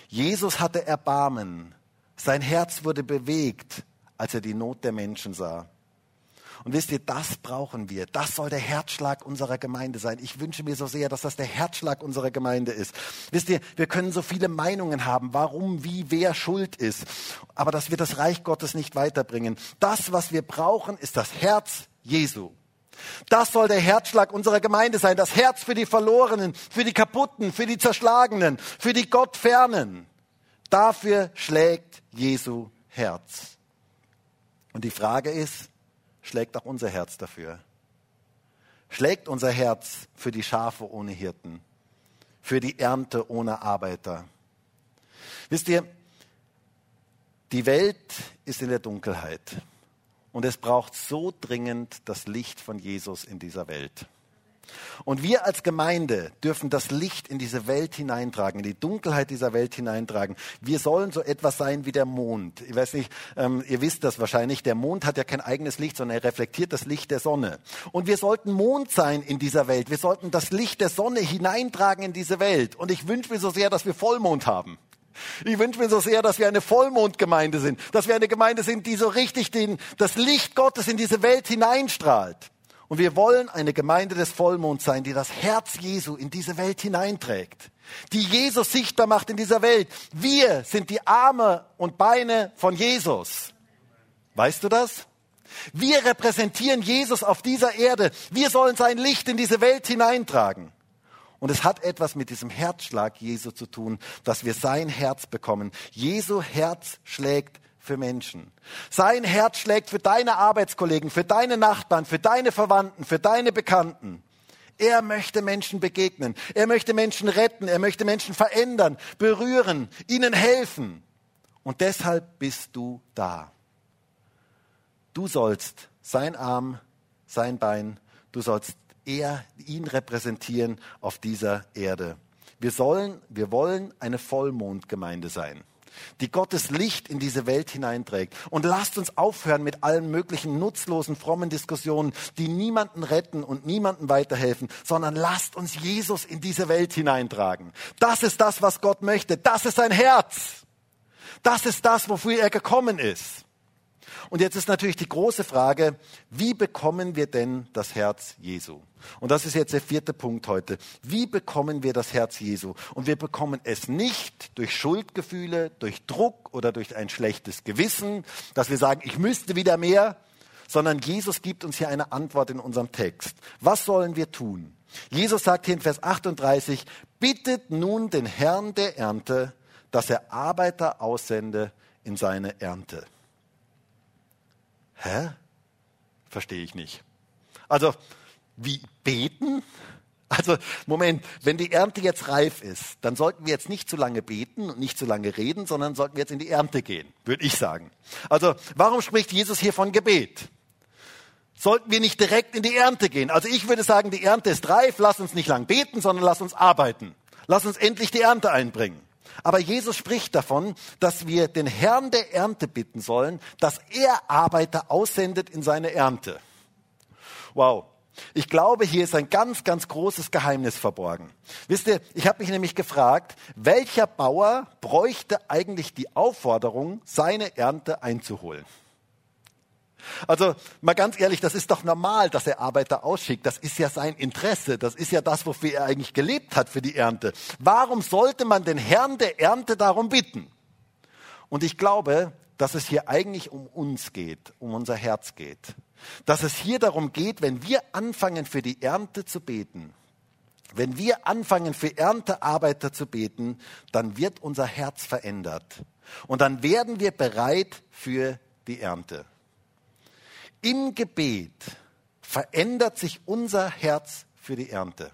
Jesus hatte Erbarmen. Sein Herz wurde bewegt, als er die Not der Menschen sah. Und wisst ihr, das brauchen wir. Das soll der Herzschlag unserer Gemeinde sein. Ich wünsche mir so sehr, dass das der Herzschlag unserer Gemeinde ist. Wisst ihr, wir können so viele Meinungen haben, warum, wie, wer schuld ist. Aber dass wir das Reich Gottes nicht weiterbringen. Das, was wir brauchen, ist das Herz Jesu. Das soll der Herzschlag unserer Gemeinde sein. Das Herz für die Verlorenen, für die Kaputten, für die Zerschlagenen, für die Gottfernen. Dafür schlägt Jesu Herz. Und die Frage ist, schlägt auch unser Herz dafür. Schlägt unser Herz für die Schafe ohne Hirten, für die Ernte ohne Arbeiter. Wisst ihr, Die Welt ist in der Dunkelheit und es braucht so dringend das Licht von Jesus in dieser Welt. Und wir als Gemeinde dürfen das Licht in diese Welt hineintragen, in die Dunkelheit dieser Welt hineintragen. Wir sollen so etwas sein wie der Mond. Ich weiß nicht, ähm, ihr wisst das wahrscheinlich. Der Mond hat ja kein eigenes Licht, sondern er reflektiert das Licht der Sonne. Und wir sollten Mond sein in dieser Welt. Wir sollten das Licht der Sonne hineintragen in diese Welt. Und ich wünsche mir so sehr, dass wir Vollmond haben. Ich wünsche mir so sehr, dass wir eine Vollmondgemeinde sind, dass wir eine Gemeinde sind, die so richtig den, das Licht Gottes in diese Welt hineinstrahlt. Und wir wollen eine Gemeinde des Vollmonds sein, die das Herz Jesu in diese Welt hineinträgt, die Jesus sichtbar macht in dieser Welt. Wir sind die Arme und Beine von Jesus. Weißt du das? Wir repräsentieren Jesus auf dieser Erde. Wir sollen sein Licht in diese Welt hineintragen. Und es hat etwas mit diesem Herzschlag Jesu zu tun, dass wir sein Herz bekommen. Jesu Herz schlägt für Menschen. Sein Herz schlägt für deine Arbeitskollegen, für deine Nachbarn, für deine Verwandten, für deine Bekannten. Er möchte Menschen begegnen. Er möchte Menschen retten. Er möchte Menschen verändern, berühren, ihnen helfen. Und deshalb bist du da. Du sollst sein Arm, sein Bein, du sollst er, ihn repräsentieren auf dieser Erde. Wir sollen, wir wollen eine Vollmondgemeinde sein, die Gottes Licht in diese Welt hineinträgt. Und lasst uns aufhören mit allen möglichen nutzlosen, frommen Diskussionen, die niemanden retten und niemanden weiterhelfen, sondern lasst uns Jesus in diese Welt hineintragen. Das ist das, was Gott möchte. Das ist sein Herz. Das ist das, wofür er gekommen ist. Und jetzt ist natürlich die große Frage, wie bekommen wir denn das Herz Jesu? Und das ist jetzt der vierte Punkt heute. Wie bekommen wir das Herz Jesu? Und wir bekommen es nicht durch Schuldgefühle, durch Druck oder durch ein schlechtes Gewissen, dass wir sagen, ich müsste wieder mehr, sondern Jesus gibt uns hier eine Antwort in unserem Text. Was sollen wir tun? Jesus sagt hier in Vers 38, bittet nun den Herrn der Ernte, dass er Arbeiter aussende in seine Ernte. Hä? Verstehe ich nicht. Also, wie beten? Also, Moment, wenn die Ernte jetzt reif ist, dann sollten wir jetzt nicht zu lange beten und nicht zu lange reden, sondern sollten wir jetzt in die Ernte gehen, würde ich sagen. Also, warum spricht Jesus hier von Gebet? Sollten wir nicht direkt in die Ernte gehen? Also, ich würde sagen, die Ernte ist reif, lass uns nicht lang beten, sondern lass uns arbeiten. Lass uns endlich die Ernte einbringen. Aber Jesus spricht davon, dass wir den Herrn der Ernte bitten sollen, dass er Arbeiter aussendet in seine Ernte. Wow. Ich glaube, hier ist ein ganz, ganz großes Geheimnis verborgen. Wisst ihr, ich habe mich nämlich gefragt, welcher Bauer bräuchte eigentlich die Aufforderung, seine Ernte einzuholen? Also mal ganz ehrlich, das ist doch normal, dass er Arbeiter ausschickt. Das ist ja sein Interesse. Das ist ja das, wofür er eigentlich gelebt hat für die Ernte. Warum sollte man den Herrn der Ernte darum bitten? Und ich glaube, dass es hier eigentlich um uns geht, um unser Herz geht. Dass es hier darum geht, wenn wir anfangen für die Ernte zu beten, wenn wir anfangen für Erntearbeiter zu beten, dann wird unser Herz verändert. Und dann werden wir bereit für die Ernte. Im Gebet verändert sich unser Herz für die Ernte.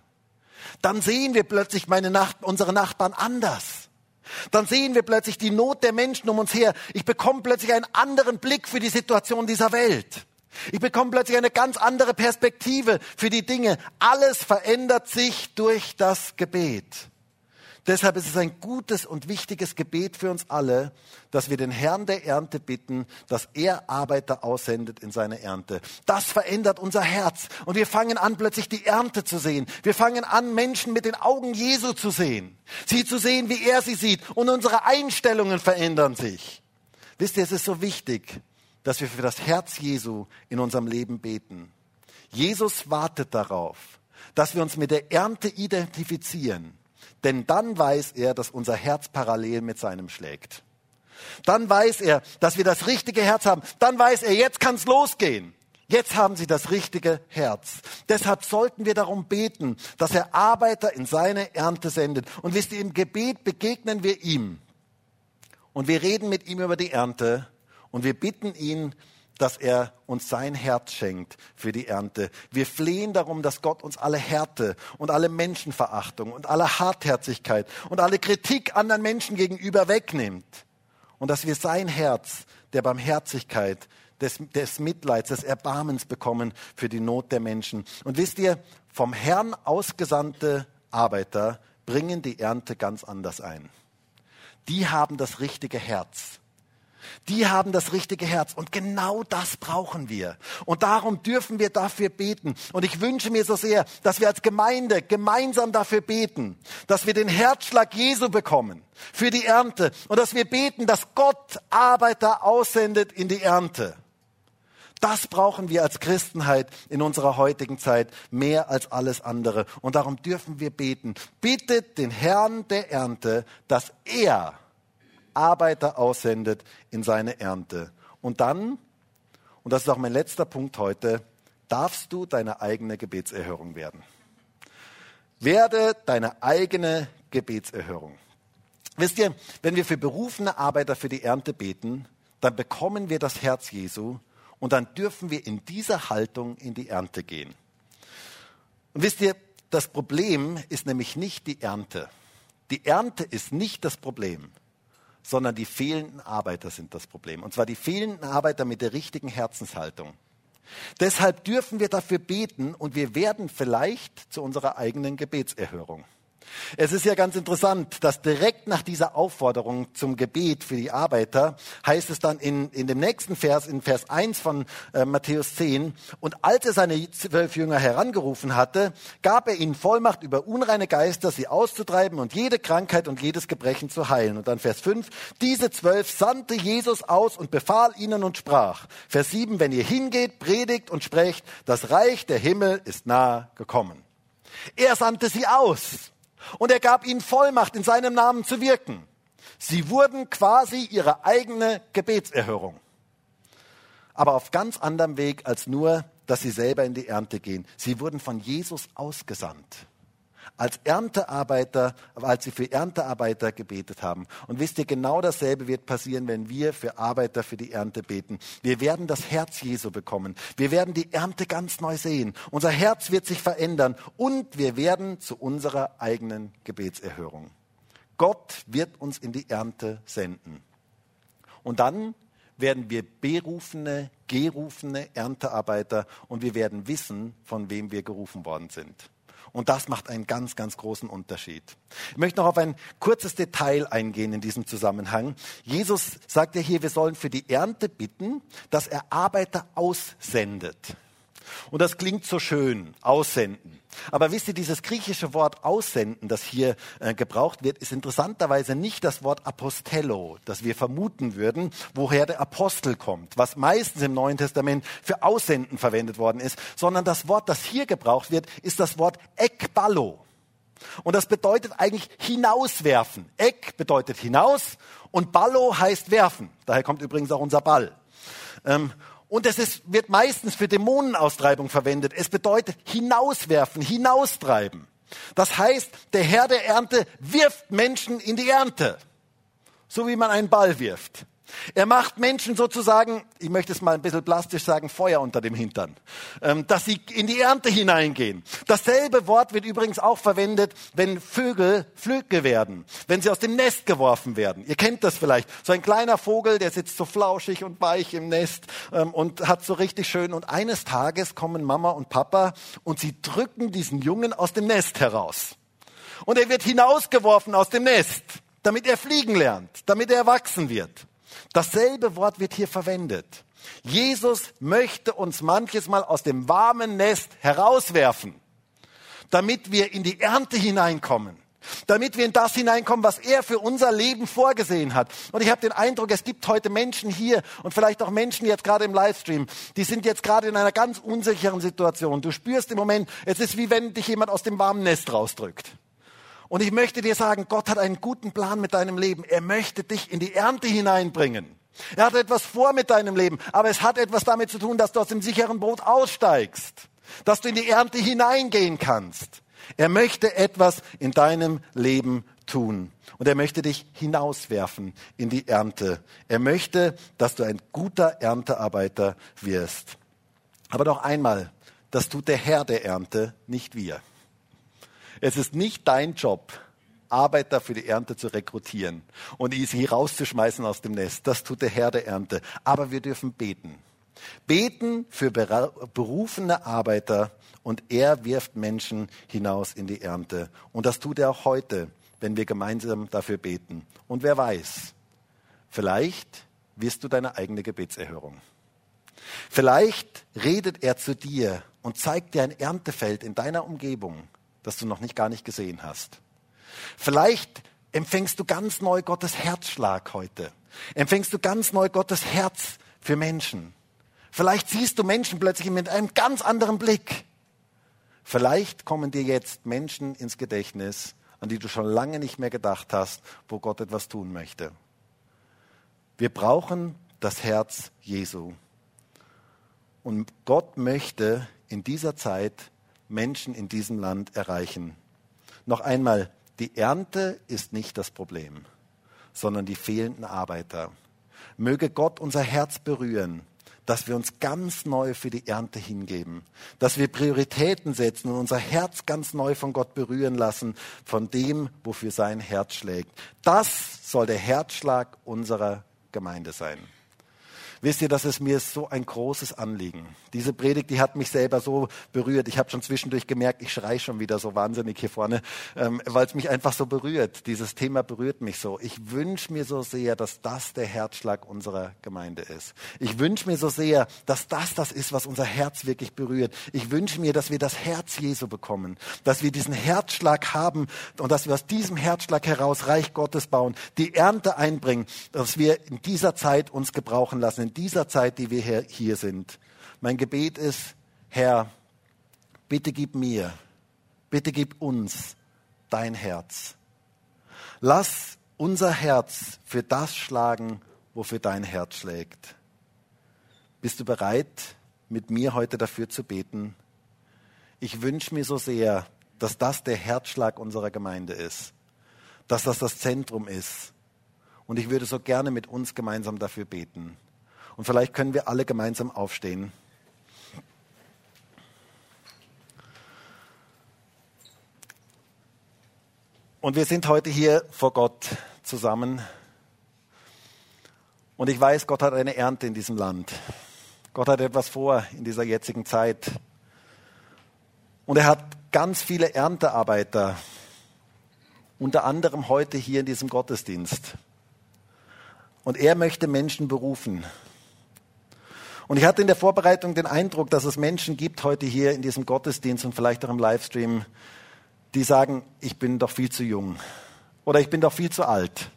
Dann sehen wir plötzlich meine Nach unsere Nachbarn anders. Dann sehen wir plötzlich die Not der Menschen um uns her. Ich bekomme plötzlich einen anderen Blick für die Situation dieser Welt. Ich bekomme plötzlich eine ganz andere Perspektive für die Dinge. Alles verändert sich durch das Gebet. Deshalb ist es ein gutes und wichtiges Gebet für uns alle, dass wir den Herrn der Ernte bitten, dass er Arbeiter aussendet in seine Ernte. Das verändert unser Herz und wir fangen an, plötzlich die Ernte zu sehen. Wir fangen an, Menschen mit den Augen Jesu zu sehen, sie zu sehen, wie er sie sieht und unsere Einstellungen verändern sich. Wisst ihr, es ist so wichtig, dass wir für das Herz Jesu in unserem Leben beten. Jesus wartet darauf, dass wir uns mit der Ernte identifizieren denn dann weiß er, dass unser Herz parallel mit seinem schlägt. Dann weiß er, dass wir das richtige Herz haben. Dann weiß er, jetzt kann es losgehen. Jetzt haben sie das richtige Herz. Deshalb sollten wir darum beten, dass er Arbeiter in seine Ernte sendet. Und wisst ihr, im Gebet begegnen wir ihm. Und wir reden mit ihm über die Ernte. Und wir bitten ihn, dass er uns sein Herz schenkt für die Ernte. Wir flehen darum, dass Gott uns alle Härte und alle Menschenverachtung und alle Hartherzigkeit und alle Kritik anderen Menschen gegenüber wegnimmt und dass wir sein Herz der Barmherzigkeit, des, des Mitleids, des Erbarmens bekommen für die Not der Menschen. Und wisst ihr, vom Herrn ausgesandte Arbeiter bringen die Ernte ganz anders ein. Die haben das richtige Herz. Die haben das richtige Herz. Und genau das brauchen wir. Und darum dürfen wir dafür beten. Und ich wünsche mir so sehr, dass wir als Gemeinde gemeinsam dafür beten, dass wir den Herzschlag Jesu bekommen für die Ernte. Und dass wir beten, dass Gott Arbeiter aussendet in die Ernte. Das brauchen wir als Christenheit in unserer heutigen Zeit mehr als alles andere. Und darum dürfen wir beten. Bittet den Herrn der Ernte, dass er Arbeiter aussendet in seine Ernte. Und dann, und das ist auch mein letzter Punkt heute, darfst du deine eigene Gebetserhörung werden. Werde deine eigene Gebetserhörung. Wisst ihr, wenn wir für berufene Arbeiter für die Ernte beten, dann bekommen wir das Herz Jesu und dann dürfen wir in dieser Haltung in die Ernte gehen. Und wisst ihr, das Problem ist nämlich nicht die Ernte. Die Ernte ist nicht das Problem sondern die fehlenden Arbeiter sind das Problem. Und zwar die fehlenden Arbeiter mit der richtigen Herzenshaltung. Deshalb dürfen wir dafür beten und wir werden vielleicht zu unserer eigenen Gebetserhörung. Es ist ja ganz interessant, dass direkt nach dieser Aufforderung zum Gebet für die Arbeiter heißt es dann in, in dem nächsten Vers, in Vers 1 von äh, Matthäus 10, und als er seine zwölf Jünger herangerufen hatte, gab er ihnen Vollmacht über unreine Geister, sie auszutreiben und jede Krankheit und jedes Gebrechen zu heilen. Und dann Vers 5, diese zwölf sandte Jesus aus und befahl ihnen und sprach. Vers 7, wenn ihr hingeht, predigt und sprecht, das Reich der Himmel ist nahe gekommen. Er sandte sie aus und er gab ihnen Vollmacht, in seinem Namen zu wirken. Sie wurden quasi ihre eigene Gebetserhörung. Aber auf ganz anderem Weg als nur, dass sie selber in die Ernte gehen. Sie wurden von Jesus ausgesandt als Erntearbeiter, als sie für Erntearbeiter gebetet haben. Und wisst ihr, genau dasselbe wird passieren, wenn wir für Arbeiter für die Ernte beten. Wir werden das Herz Jesu bekommen. Wir werden die Ernte ganz neu sehen. Unser Herz wird sich verändern und wir werden zu unserer eigenen Gebetserhörung. Gott wird uns in die Ernte senden. Und dann werden wir berufene, gerufene Erntearbeiter und wir werden wissen, von wem wir gerufen worden sind. Und das macht einen ganz, ganz großen Unterschied. Ich möchte noch auf ein kurzes Detail eingehen in diesem Zusammenhang. Jesus sagt ja hier, wir sollen für die Ernte bitten, dass er Arbeiter aussendet. Und das klingt so schön, aussenden. Aber wisst ihr, dieses griechische Wort aussenden, das hier äh, gebraucht wird, ist interessanterweise nicht das Wort Apostello, das wir vermuten würden, woher der Apostel kommt, was meistens im Neuen Testament für aussenden verwendet worden ist, sondern das Wort, das hier gebraucht wird, ist das Wort ekballo. Und das bedeutet eigentlich hinauswerfen. Ek bedeutet hinaus und ballo heißt werfen. Daher kommt übrigens auch unser Ball. Ähm, und es ist, wird meistens für Dämonenaustreibung verwendet. Es bedeutet hinauswerfen, hinaustreiben. Das heißt, der Herr der Ernte wirft Menschen in die Ernte. So wie man einen Ball wirft. Er macht Menschen sozusagen, ich möchte es mal ein bisschen plastisch sagen, Feuer unter dem Hintern, ähm, dass sie in die Ernte hineingehen. Dasselbe Wort wird übrigens auch verwendet, wenn Vögel Flügge werden, wenn sie aus dem Nest geworfen werden. Ihr kennt das vielleicht. So ein kleiner Vogel, der sitzt so flauschig und weich im Nest ähm, und hat so richtig schön. Und eines Tages kommen Mama und Papa und sie drücken diesen Jungen aus dem Nest heraus. Und er wird hinausgeworfen aus dem Nest, damit er fliegen lernt, damit er erwachsen wird. Dasselbe Wort wird hier verwendet. Jesus möchte uns manches Mal aus dem warmen Nest herauswerfen, damit wir in die Ernte hineinkommen, damit wir in das hineinkommen, was er für unser Leben vorgesehen hat. Und ich habe den Eindruck, es gibt heute Menschen hier und vielleicht auch Menschen jetzt gerade im Livestream, die sind jetzt gerade in einer ganz unsicheren Situation. Du spürst im Moment, es ist wie wenn dich jemand aus dem warmen Nest rausdrückt. Und ich möchte dir sagen, Gott hat einen guten Plan mit deinem Leben. Er möchte dich in die Ernte hineinbringen. Er hat etwas vor mit deinem Leben, aber es hat etwas damit zu tun, dass du aus dem sicheren Boot aussteigst, dass du in die Ernte hineingehen kannst. Er möchte etwas in deinem Leben tun und er möchte dich hinauswerfen in die Ernte. Er möchte, dass du ein guter Erntearbeiter wirst. Aber noch einmal, das tut der Herr der Ernte, nicht wir. Es ist nicht dein Job, Arbeiter für die Ernte zu rekrutieren und sie rauszuschmeißen aus dem Nest. Das tut der Herr der Ernte. Aber wir dürfen beten. Beten für berufene Arbeiter und er wirft Menschen hinaus in die Ernte. Und das tut er auch heute, wenn wir gemeinsam dafür beten. Und wer weiß, vielleicht wirst du deine eigene Gebetserhörung. Vielleicht redet er zu dir und zeigt dir ein Erntefeld in deiner Umgebung, das du noch nicht gar nicht gesehen hast. Vielleicht empfängst du ganz neu Gottes Herzschlag heute. Empfängst du ganz neu Gottes Herz für Menschen. Vielleicht siehst du Menschen plötzlich mit einem ganz anderen Blick. Vielleicht kommen dir jetzt Menschen ins Gedächtnis, an die du schon lange nicht mehr gedacht hast, wo Gott etwas tun möchte. Wir brauchen das Herz Jesu. Und Gott möchte in dieser Zeit Menschen in diesem Land erreichen. Noch einmal, die Ernte ist nicht das Problem, sondern die fehlenden Arbeiter. Möge Gott unser Herz berühren, dass wir uns ganz neu für die Ernte hingeben, dass wir Prioritäten setzen und unser Herz ganz neu von Gott berühren lassen, von dem, wofür sein Herz schlägt. Das soll der Herzschlag unserer Gemeinde sein. Wisst ihr, das ist mir so ein großes Anliegen. Diese Predigt, die hat mich selber so berührt. Ich habe schon zwischendurch gemerkt, ich schreie schon wieder so wahnsinnig hier vorne, ähm, weil es mich einfach so berührt. Dieses Thema berührt mich so. Ich wünsche mir so sehr, dass das der Herzschlag unserer Gemeinde ist. Ich wünsche mir so sehr, dass das das ist, was unser Herz wirklich berührt. Ich wünsche mir, dass wir das Herz Jesu bekommen, dass wir diesen Herzschlag haben und dass wir aus diesem Herzschlag heraus Reich Gottes bauen, die Ernte einbringen, dass wir in dieser Zeit uns gebrauchen lassen dieser Zeit, die wir hier sind. Mein Gebet ist, Herr, bitte gib mir, bitte gib uns dein Herz. Lass unser Herz für das schlagen, wofür dein Herz schlägt. Bist du bereit, mit mir heute dafür zu beten? Ich wünsche mir so sehr, dass das der Herzschlag unserer Gemeinde ist, dass das das Zentrum ist. Und ich würde so gerne mit uns gemeinsam dafür beten. Und vielleicht können wir alle gemeinsam aufstehen. Und wir sind heute hier vor Gott zusammen. Und ich weiß, Gott hat eine Ernte in diesem Land. Gott hat etwas vor in dieser jetzigen Zeit. Und er hat ganz viele Erntearbeiter, unter anderem heute hier in diesem Gottesdienst. Und er möchte Menschen berufen. Und ich hatte in der Vorbereitung den Eindruck, dass es Menschen gibt heute hier in diesem Gottesdienst und vielleicht auch im Livestream, die sagen, ich bin doch viel zu jung oder ich bin doch viel zu alt.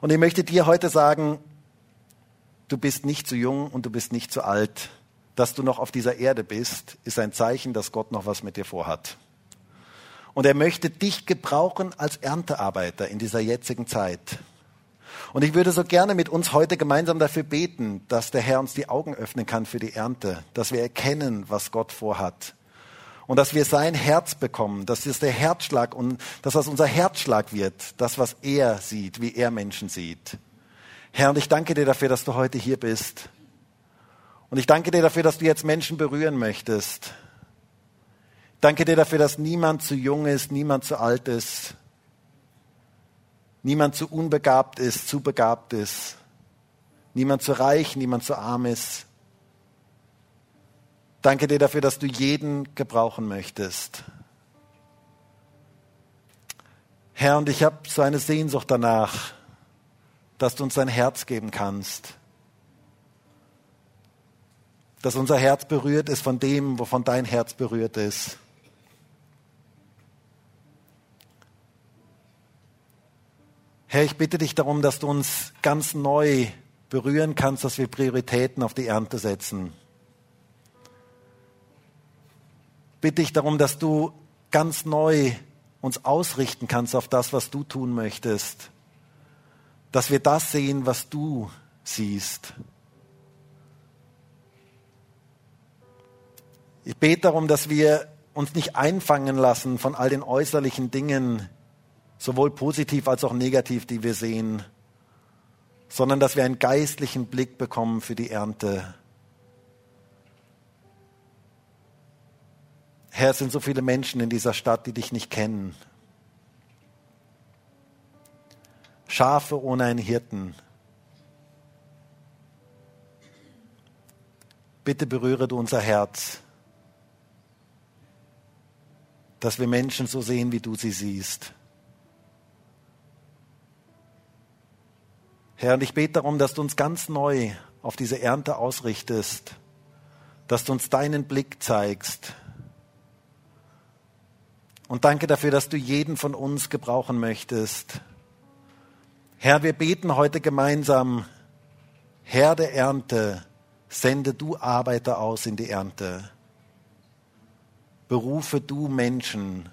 Und ich möchte dir heute sagen, du bist nicht zu jung und du bist nicht zu alt. Dass du noch auf dieser Erde bist, ist ein Zeichen, dass Gott noch was mit dir vorhat. Und er möchte dich gebrauchen als Erntearbeiter in dieser jetzigen Zeit. Und ich würde so gerne mit uns heute gemeinsam dafür beten, dass der Herr uns die Augen öffnen kann für die Ernte, dass wir erkennen, was Gott vorhat. Und dass wir sein Herz bekommen, dass es der Herzschlag und dass das unser Herzschlag wird, das, was er sieht, wie er Menschen sieht. Herr, und ich danke dir dafür, dass du heute hier bist. Und ich danke dir dafür, dass du jetzt Menschen berühren möchtest. Danke dir dafür, dass niemand zu jung ist, niemand zu alt ist, niemand zu unbegabt ist, zu begabt ist, niemand zu reich, niemand zu arm ist. Danke dir dafür, dass du jeden gebrauchen möchtest. Herr, und ich habe so eine Sehnsucht danach, dass du uns dein Herz geben kannst. Dass unser Herz berührt ist von dem, wovon dein Herz berührt ist. Herr, ich bitte dich darum, dass du uns ganz neu berühren kannst, dass wir Prioritäten auf die Ernte setzen. Bitte ich darum, dass du ganz neu uns ausrichten kannst auf das, was du tun möchtest. Dass wir das sehen, was du siehst. Ich bete darum, dass wir uns nicht einfangen lassen von all den äußerlichen Dingen, sowohl positiv als auch negativ, die wir sehen, sondern dass wir einen geistlichen Blick bekommen für die Ernte. Herr, es sind so viele Menschen in dieser Stadt, die dich nicht kennen. Schafe ohne einen Hirten. Bitte berühre du unser Herz, dass wir Menschen so sehen, wie du sie siehst. Herr, und ich bete darum, dass du uns ganz neu auf diese Ernte ausrichtest, dass du uns deinen Blick zeigst. Und danke dafür, dass du jeden von uns gebrauchen möchtest. Herr, wir beten heute gemeinsam, Herr der Ernte, sende du Arbeiter aus in die Ernte. Berufe du Menschen,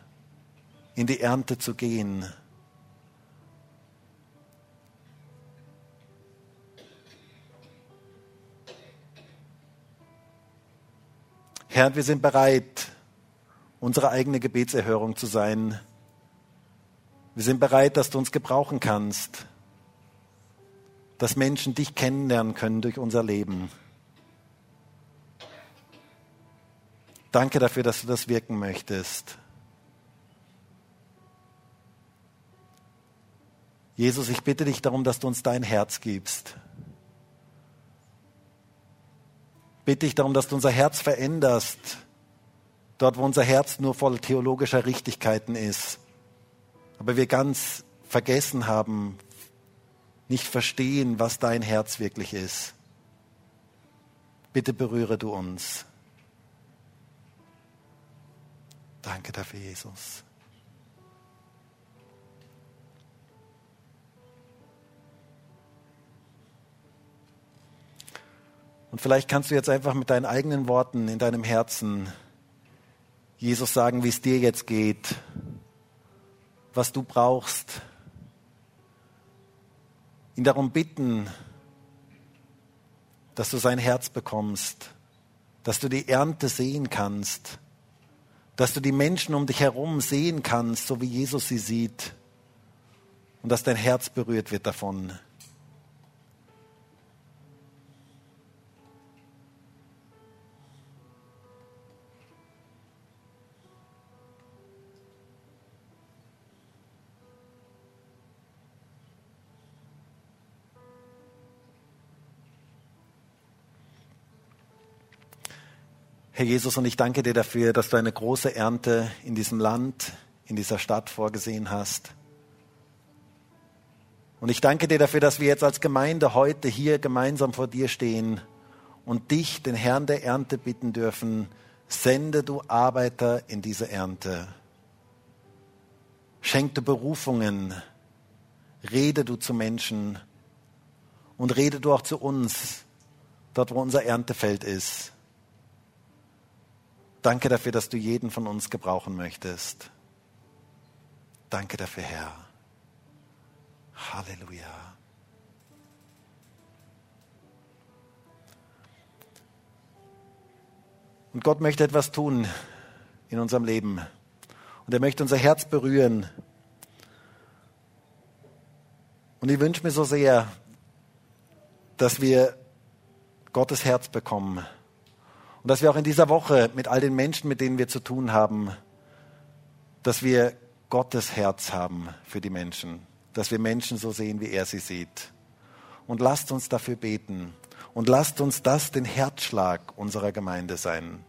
in die Ernte zu gehen. Herr, wir sind bereit, unsere eigene Gebetserhörung zu sein. Wir sind bereit, dass du uns gebrauchen kannst, dass Menschen dich kennenlernen können durch unser Leben. Danke dafür, dass du das wirken möchtest. Jesus, ich bitte dich darum, dass du uns dein Herz gibst. Bitte dich darum, dass du unser Herz veränderst, dort wo unser Herz nur voll theologischer Richtigkeiten ist, aber wir ganz vergessen haben, nicht verstehen, was dein Herz wirklich ist. Bitte berühre du uns. Danke dafür, Jesus. Und vielleicht kannst du jetzt einfach mit deinen eigenen Worten in deinem Herzen Jesus sagen, wie es dir jetzt geht, was du brauchst, ihn darum bitten, dass du sein Herz bekommst, dass du die Ernte sehen kannst dass du die Menschen um dich herum sehen kannst, so wie Jesus sie sieht, und dass dein Herz berührt wird davon. Herr Jesus, und ich danke dir dafür, dass du eine große Ernte in diesem Land, in dieser Stadt vorgesehen hast. Und ich danke dir dafür, dass wir jetzt als Gemeinde heute hier gemeinsam vor dir stehen und dich, den Herrn der Ernte, bitten dürfen, sende du Arbeiter in diese Ernte. Schenk du Berufungen, rede du zu Menschen und rede du auch zu uns, dort wo unser Erntefeld ist. Danke dafür, dass du jeden von uns gebrauchen möchtest. Danke dafür, Herr. Halleluja. Und Gott möchte etwas tun in unserem Leben. Und er möchte unser Herz berühren. Und ich wünsche mir so sehr, dass wir Gottes Herz bekommen und dass wir auch in dieser Woche mit all den Menschen, mit denen wir zu tun haben, dass wir Gottes Herz haben für die Menschen, dass wir Menschen so sehen, wie er sie sieht. Und lasst uns dafür beten und lasst uns das den Herzschlag unserer Gemeinde sein.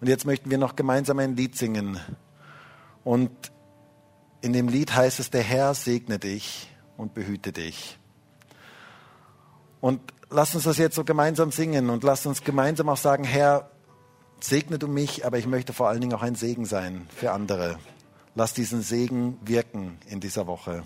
Und jetzt möchten wir noch gemeinsam ein Lied singen. Und in dem Lied heißt es, der Herr segne dich und behüte dich. Und lass uns das jetzt so gemeinsam singen und lass uns gemeinsam auch sagen, Herr, segne du mich, aber ich möchte vor allen Dingen auch ein Segen sein für andere. Lass diesen Segen wirken in dieser Woche.